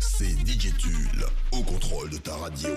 C'est DJ au contrôle de ta radio.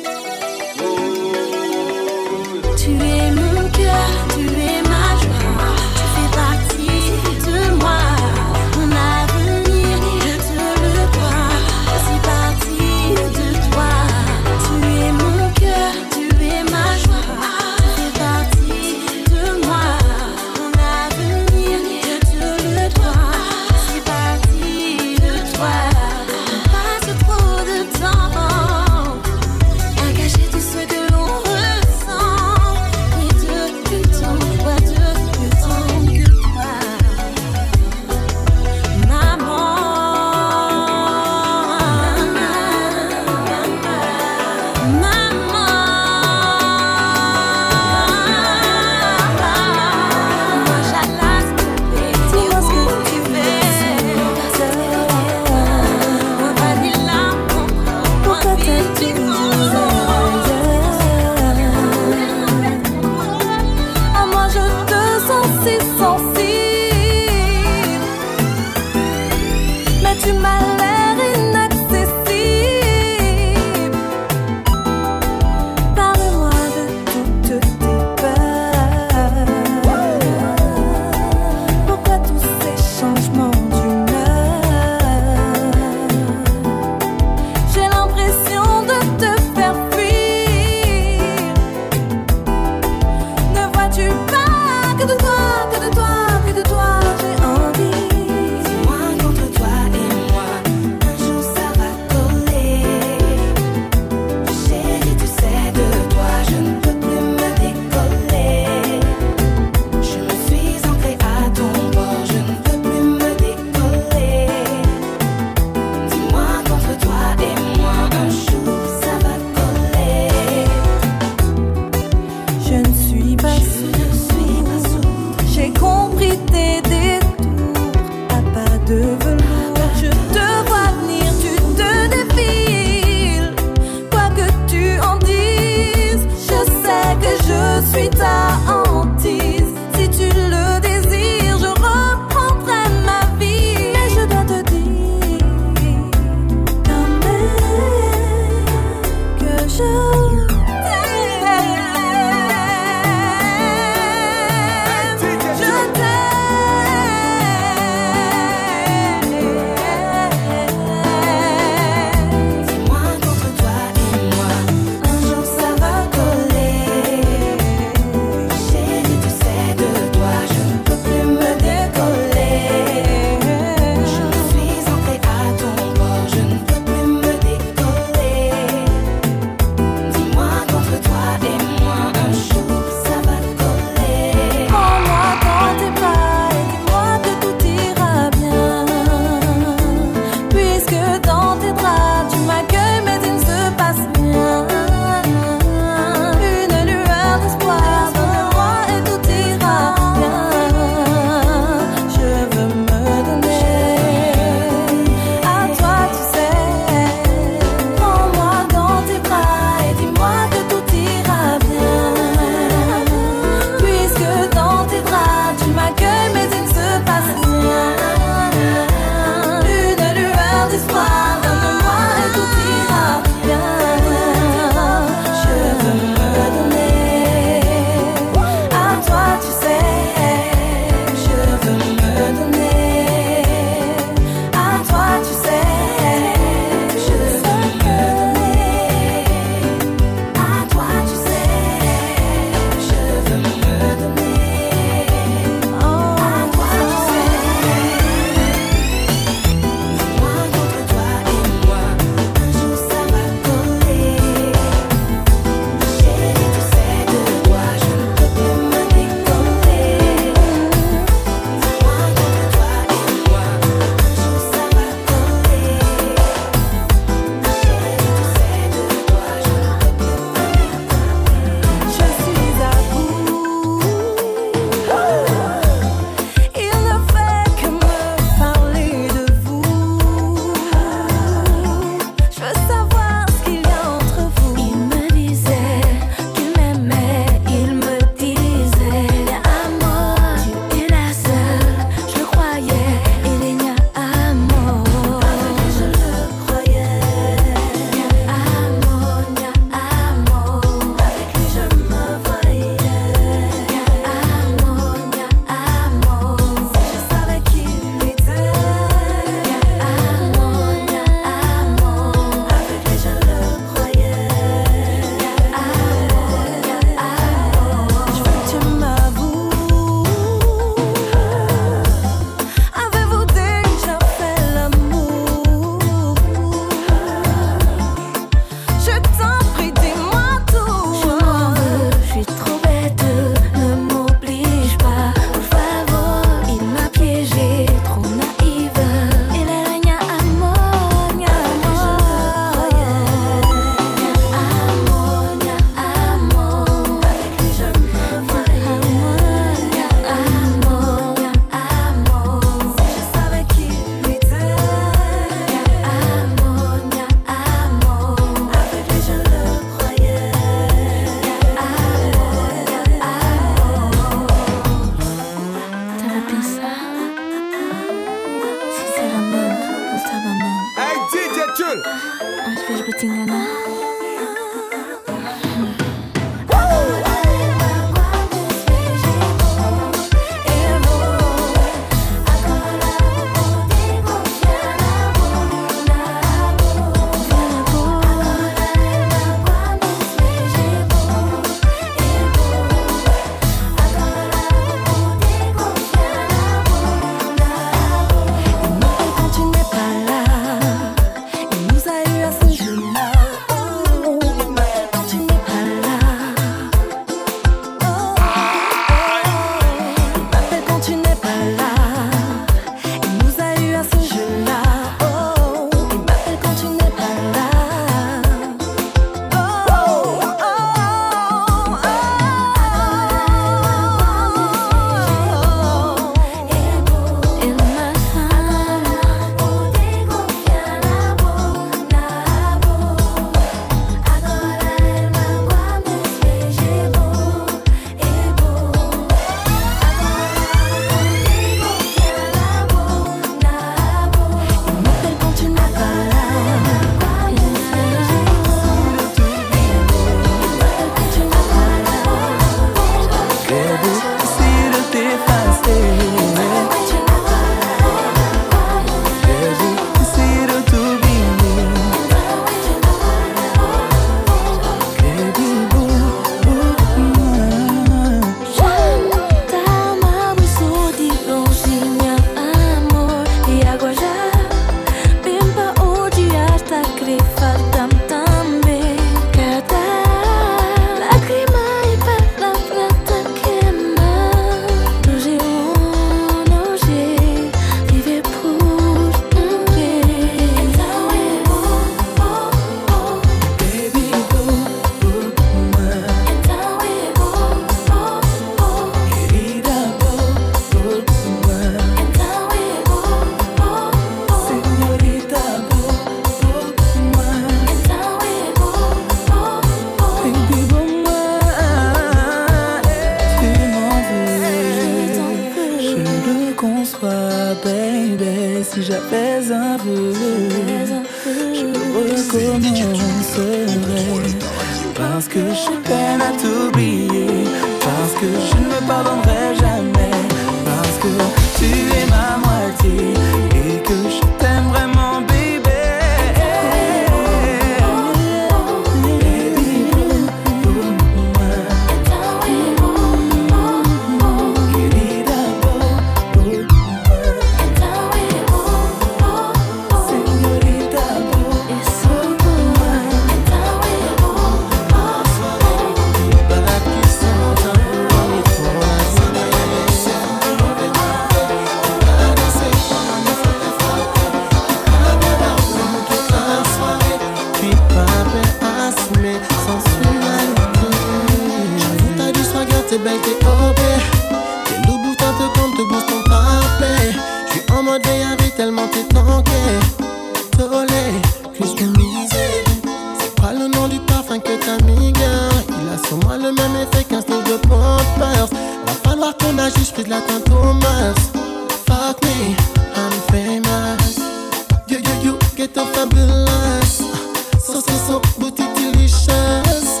Je me revois déjà t'enlacer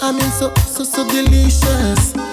dans mes bras sans te voir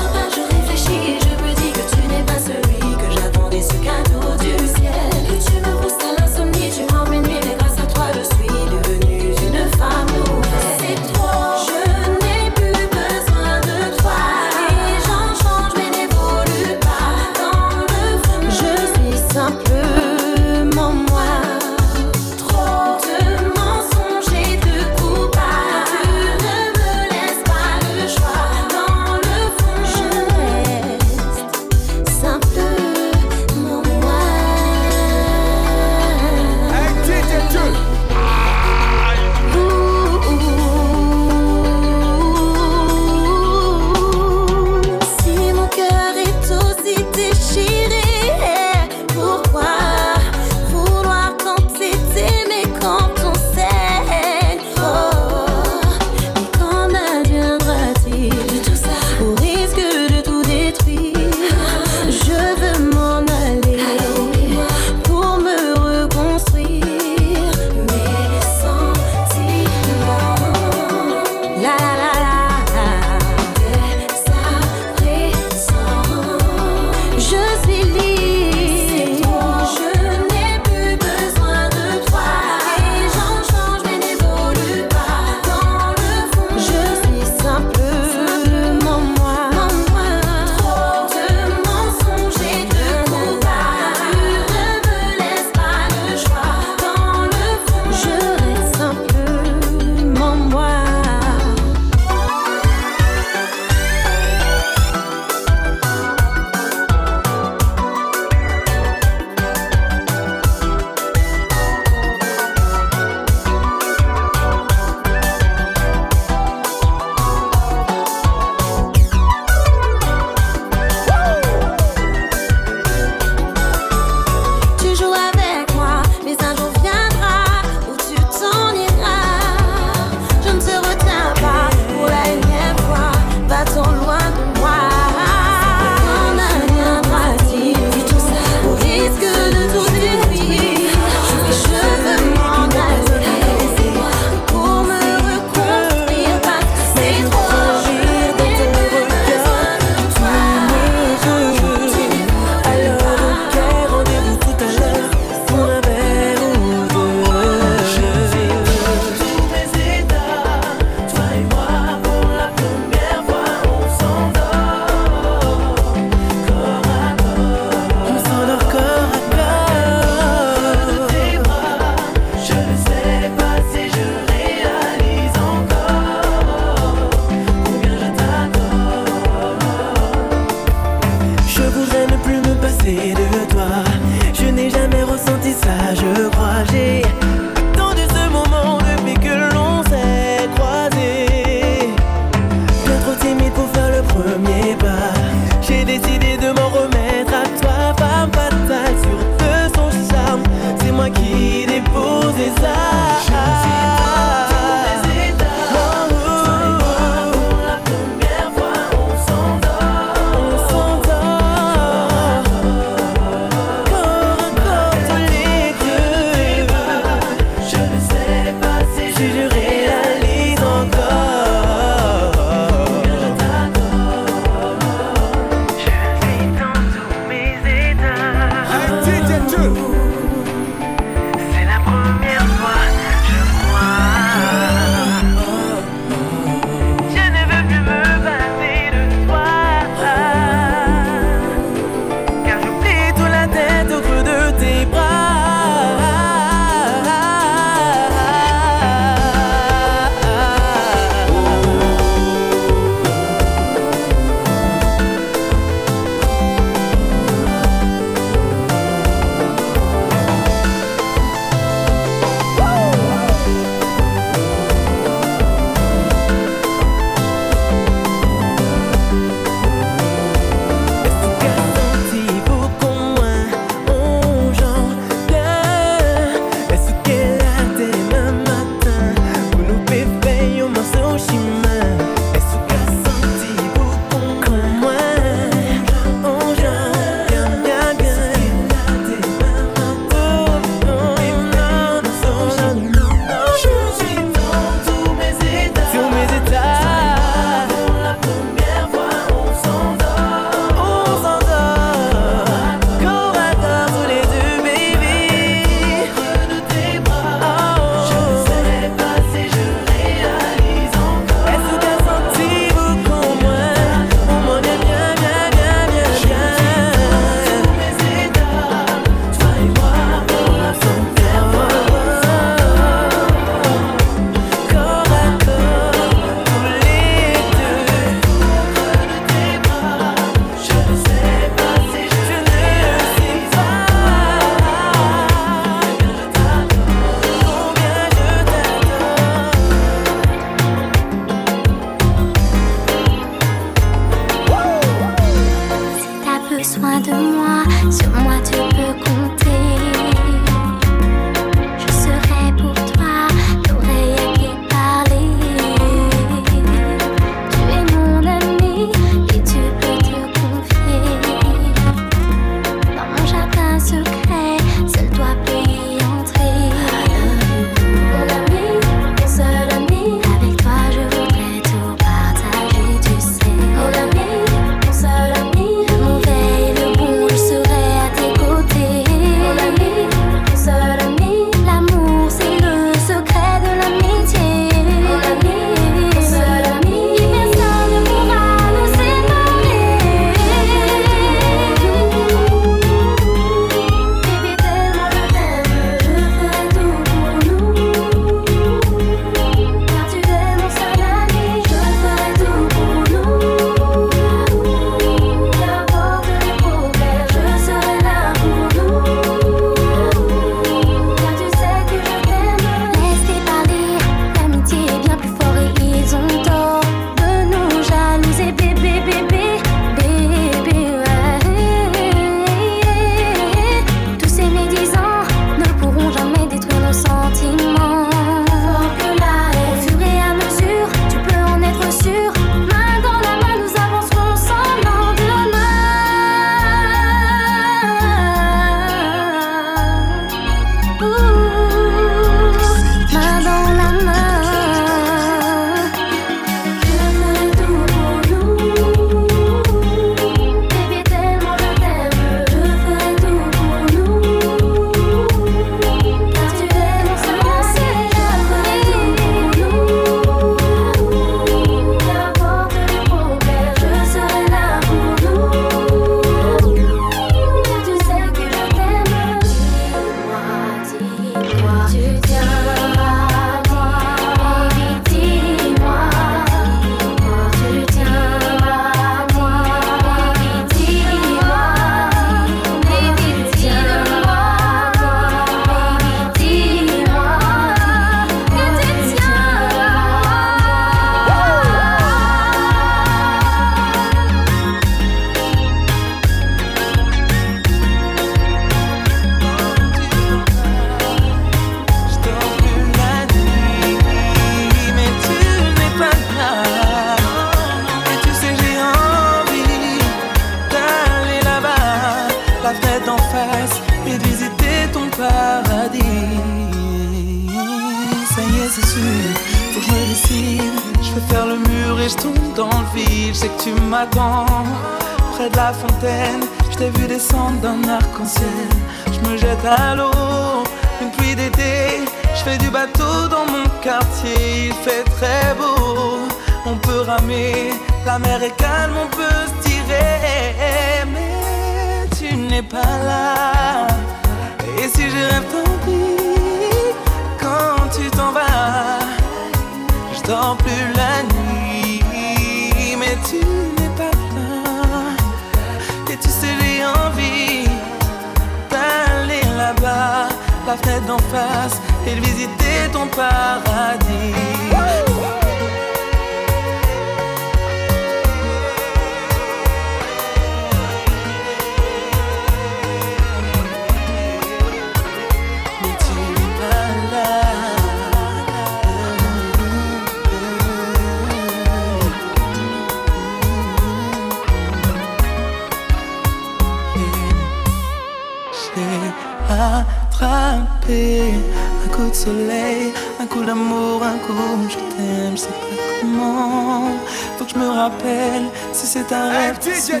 c'est un rêve super.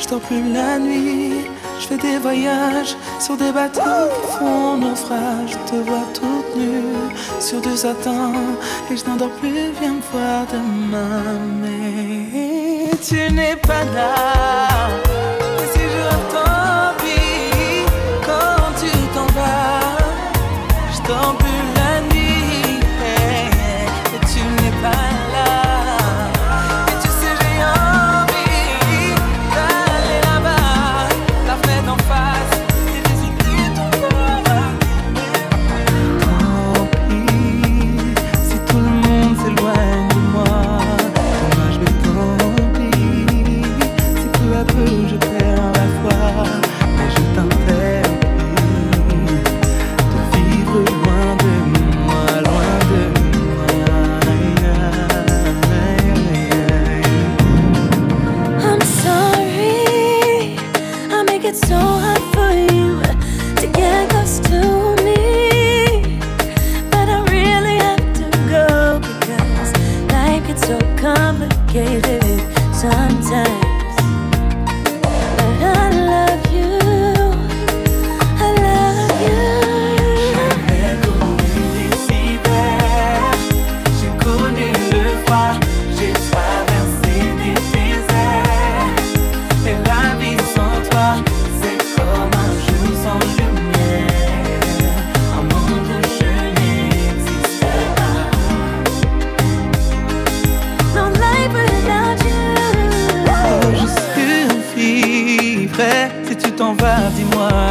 Je dors plus la nuit, je fais des voyages sur des bateaux qui font naufrage. Je te vois toute nue sur deux satins et je n'endors plus. Viens me voir demain, mais tu n'es pas là.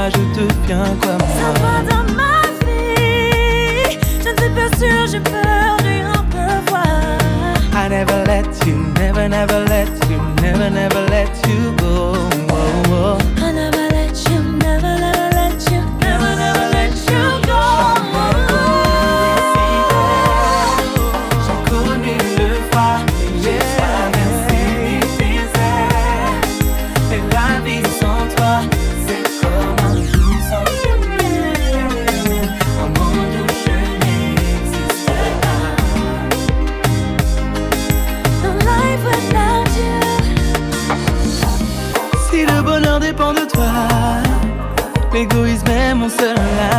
là je comme ça. Ça va dans ma vie, je ne suis pas j'ai peur du. I never let you, never, never let you, never, never let you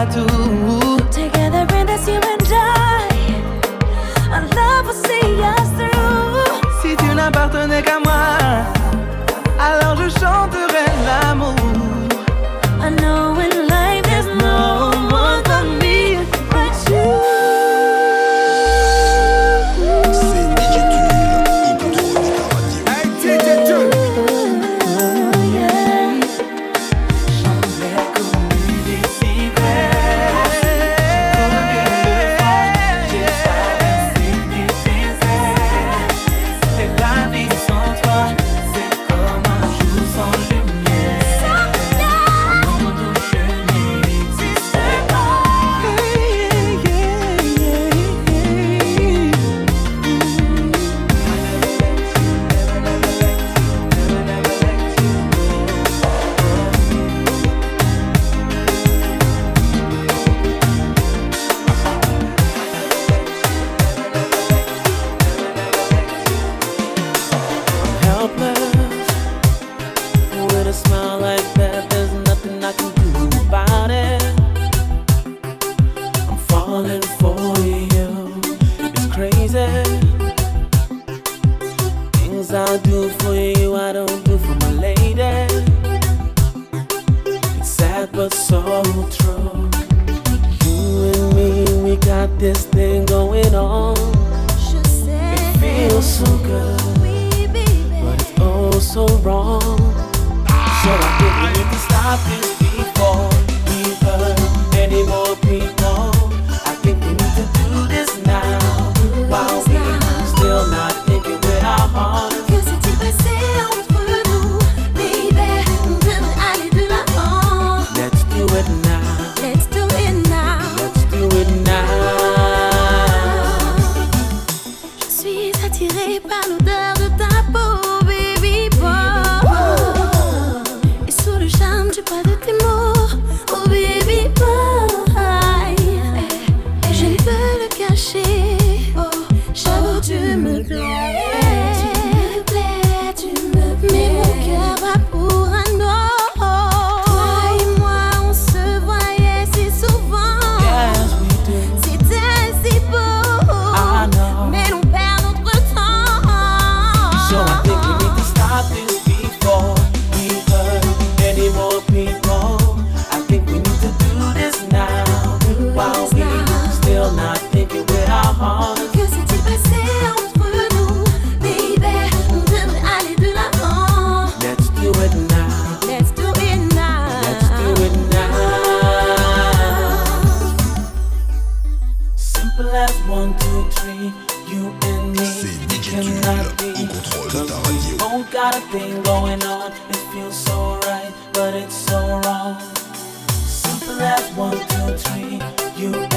I do À notre histoire, je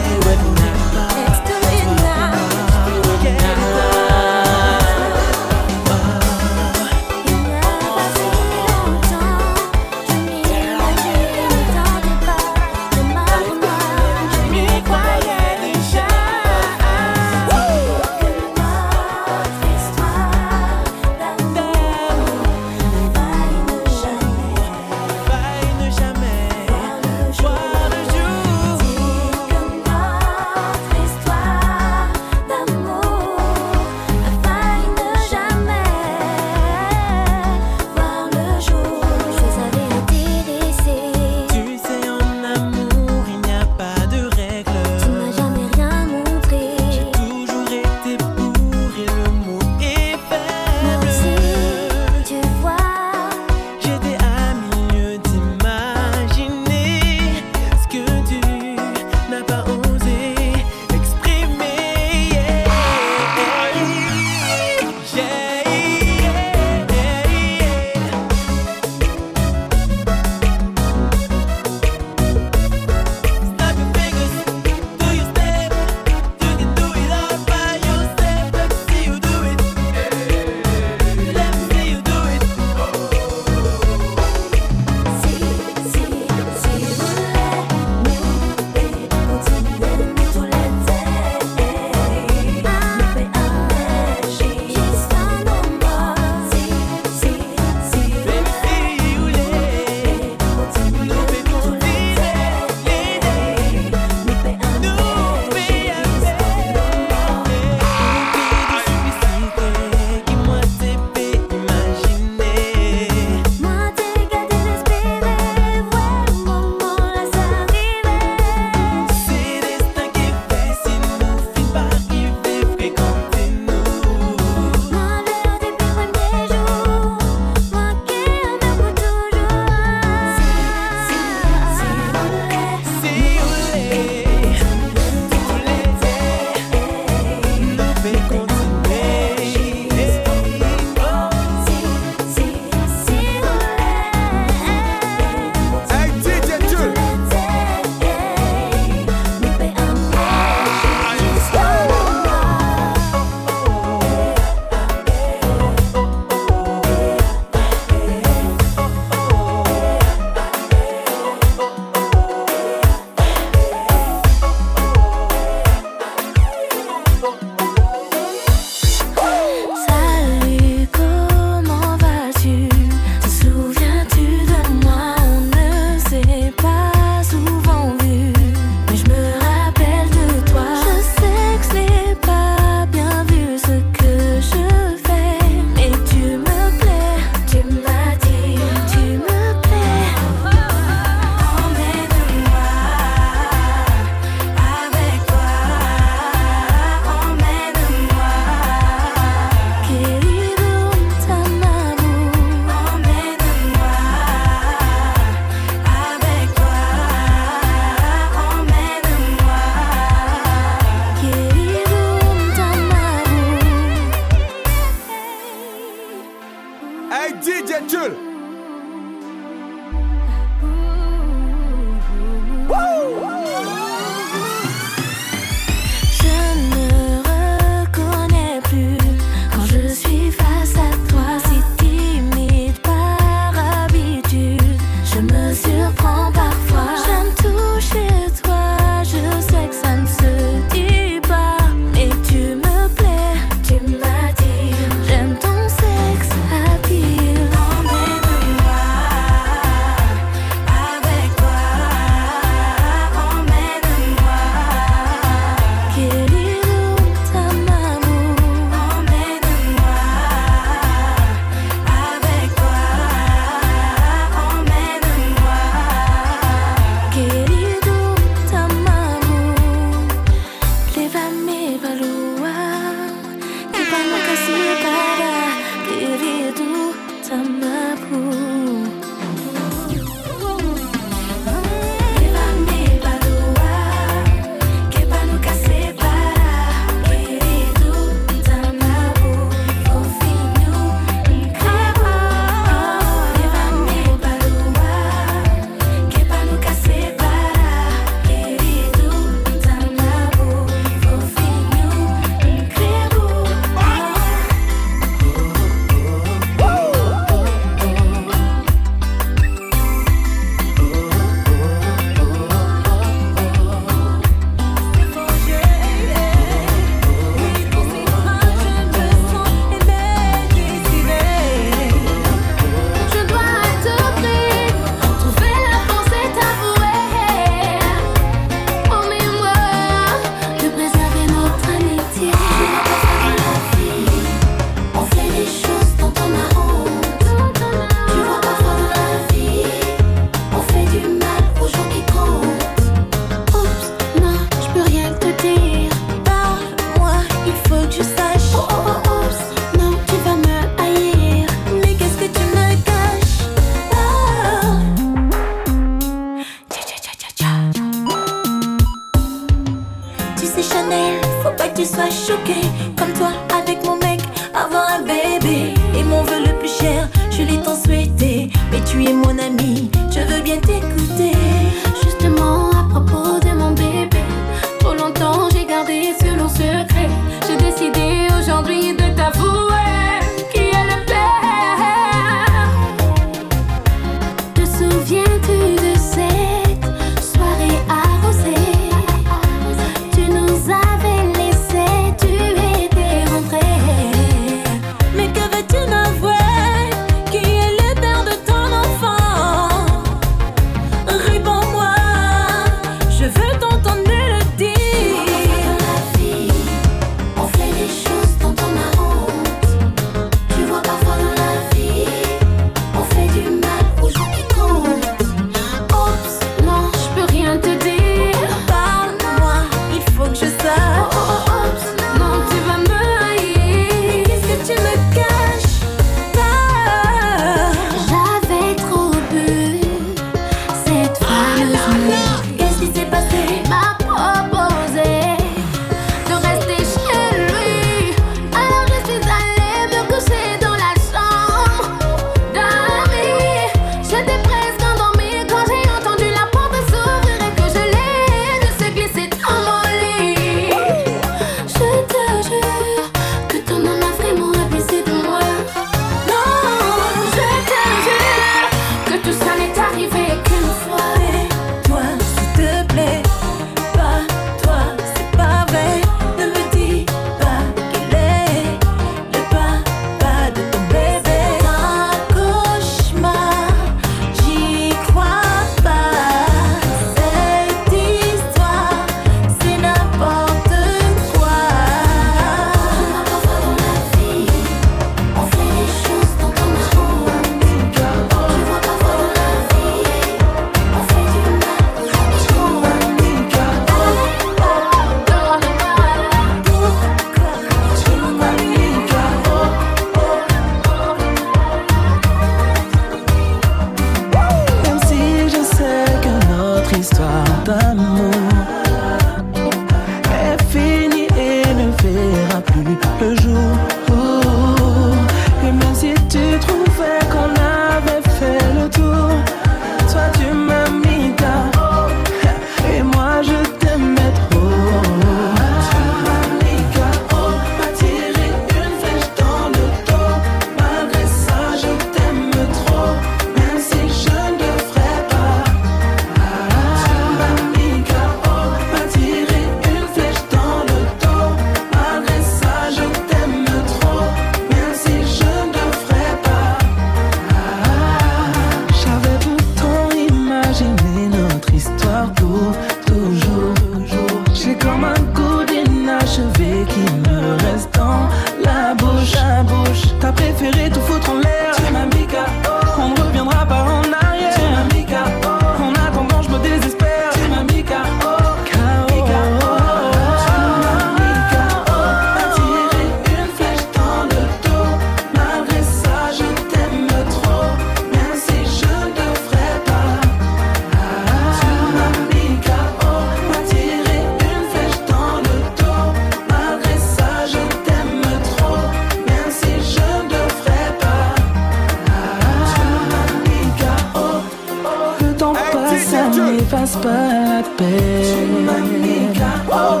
m'appelles. Oh,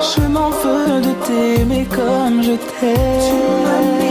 je m'en veux de t'aimer comme je t'aime.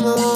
flow.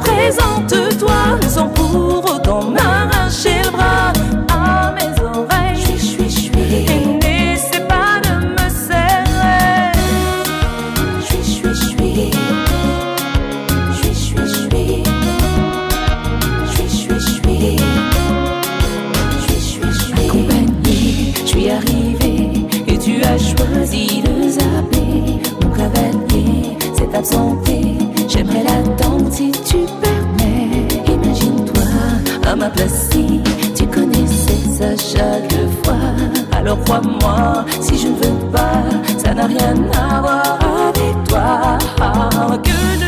présente-toi, le sang pour autant m'arracher le bras à mes oreilles. Je suis, je suis, n'essaie pas de me serrer. Je suis, je suis, je suis, je suis, je suis, je suis, je suis, accompagné. Je suis arrivé et tu as choisi de zapper mon cavalier, cet absent. Si tu connaissais ça chaque fois. Alors crois-moi, si je ne veux pas, ça n'a rien à voir avec toi. Que je